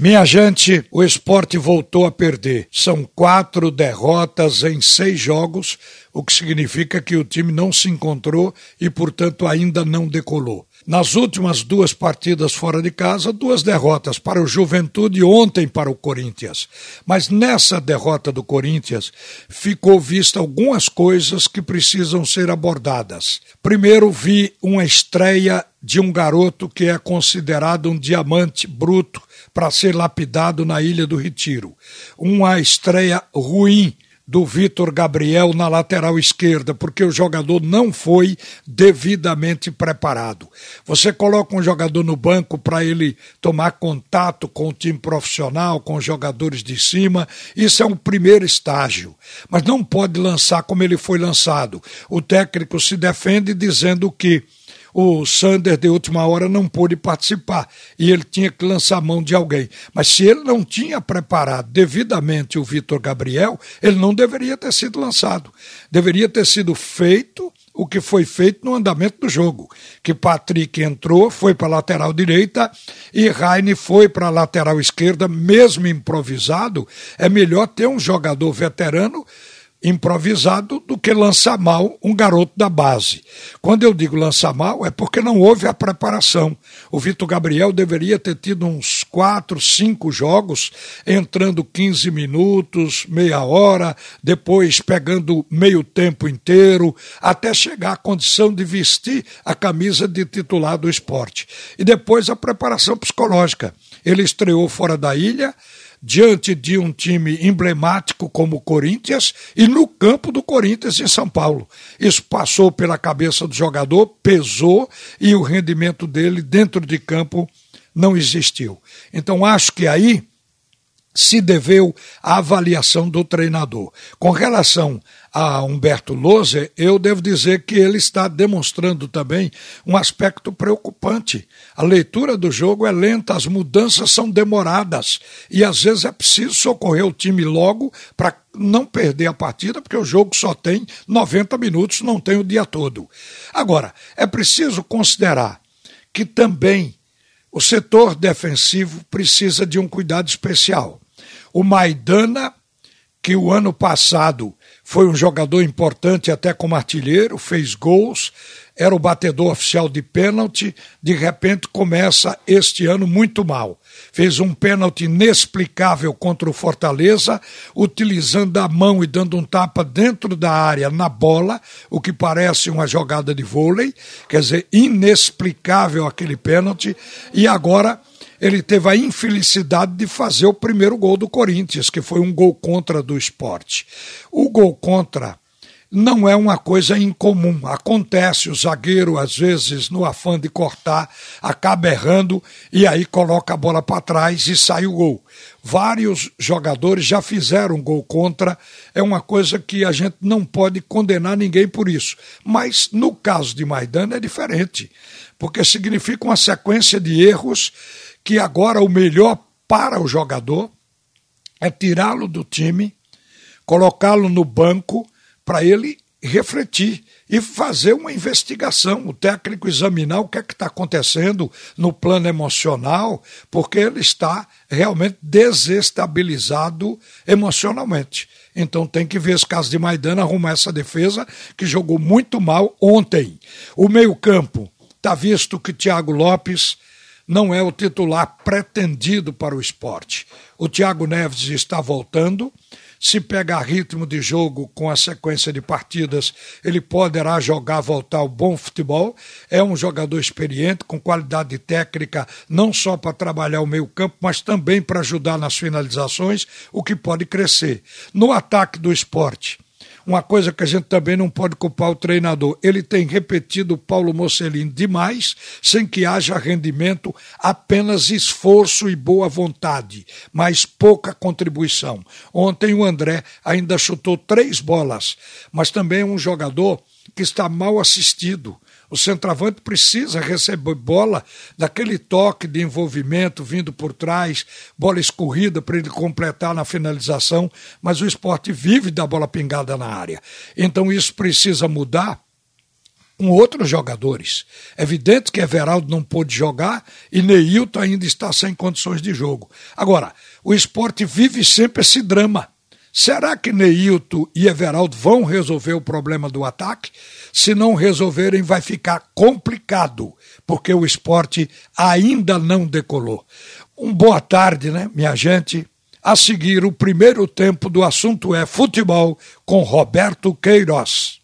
Minha gente, o esporte voltou a perder. São quatro derrotas em seis jogos, o que significa que o time não se encontrou e, portanto, ainda não decolou. Nas últimas duas partidas fora de casa, duas derrotas para o Juventude e ontem para o Corinthians. Mas nessa derrota do Corinthians ficou vista algumas coisas que precisam ser abordadas. Primeiro, vi uma estreia de um garoto que é considerado um diamante bruto para ser lapidado na Ilha do Retiro. Uma estreia ruim do Vitor Gabriel na lateral esquerda, porque o jogador não foi devidamente preparado. Você coloca um jogador no banco para ele tomar contato com o time profissional, com os jogadores de cima, isso é um primeiro estágio. Mas não pode lançar como ele foi lançado. O técnico se defende dizendo que o Sander de última hora não pôde participar e ele tinha que lançar mão de alguém. Mas se ele não tinha preparado devidamente o Vitor Gabriel, ele não deveria ter sido lançado. Deveria ter sido feito o que foi feito no andamento do jogo. Que Patrick entrou, foi para a lateral direita e Raine foi para a lateral esquerda, mesmo improvisado. É melhor ter um jogador veterano improvisado do que lançar mal um garoto da base. Quando eu digo lançar mal, é porque não houve a preparação. O Vitor Gabriel deveria ter tido uns quatro, cinco jogos, entrando 15 minutos, meia hora, depois pegando meio tempo inteiro, até chegar à condição de vestir a camisa de titular do esporte. E depois a preparação psicológica. Ele estreou fora da ilha, diante de um time emblemático como o Corinthians e no campo do Corinthians em São Paulo. Isso passou pela cabeça do jogador, pesou e o rendimento dele dentro de campo não existiu. Então acho que aí se deveu à avaliação do treinador. Com relação a Humberto Loser, eu devo dizer que ele está demonstrando também um aspecto preocupante. A leitura do jogo é lenta, as mudanças são demoradas e às vezes é preciso socorrer o time logo para não perder a partida, porque o jogo só tem 90 minutos, não tem o dia todo. Agora, é preciso considerar que também o setor defensivo precisa de um cuidado especial. O Maidana, que o ano passado foi um jogador importante até como artilheiro, fez gols, era o batedor oficial de pênalti, de repente começa este ano muito mal. Fez um pênalti inexplicável contra o Fortaleza, utilizando a mão e dando um tapa dentro da área na bola, o que parece uma jogada de vôlei, quer dizer, inexplicável aquele pênalti, e agora ele teve a infelicidade de fazer o primeiro gol do Corinthians, que foi um gol contra do esporte. O gol contra não é uma coisa incomum. Acontece, o zagueiro, às vezes, no afã de cortar, acaba errando e aí coloca a bola para trás e sai o gol. Vários jogadores já fizeram gol contra, é uma coisa que a gente não pode condenar ninguém por isso. Mas no caso de Maidana é diferente, porque significa uma sequência de erros que agora o melhor para o jogador é tirá-lo do time, colocá-lo no banco para ele refletir e fazer uma investigação, o técnico examinar o que é que está acontecendo no plano emocional, porque ele está realmente desestabilizado emocionalmente. Então tem que ver esse caso de Maidana arrumar essa defesa que jogou muito mal ontem. O meio-campo, está visto que Thiago Lopes não é o titular pretendido para o esporte. O Thiago Neves está voltando. Se pegar ritmo de jogo com a sequência de partidas, ele poderá jogar, voltar ao bom futebol. É um jogador experiente, com qualidade técnica, não só para trabalhar o meio-campo, mas também para ajudar nas finalizações, o que pode crescer. No ataque do esporte, uma coisa que a gente também não pode culpar o treinador. Ele tem repetido o Paulo Mocelin demais, sem que haja rendimento, apenas esforço e boa vontade, mas pouca contribuição. Ontem o André ainda chutou três bolas, mas também um jogador que está mal assistido. O centroavante precisa receber bola daquele toque de envolvimento vindo por trás, bola escorrida para ele completar na finalização, mas o esporte vive da bola pingada na área. Então isso precisa mudar com outros jogadores. É evidente que Everaldo não pôde jogar e Neilton ainda está sem condições de jogo. Agora, o esporte vive sempre esse drama. Será que Neilton e Everaldo vão resolver o problema do ataque? Se não resolverem, vai ficar complicado, porque o esporte ainda não decolou. Um boa tarde, né, minha gente? A seguir, o primeiro tempo do assunto é futebol com Roberto Queiroz.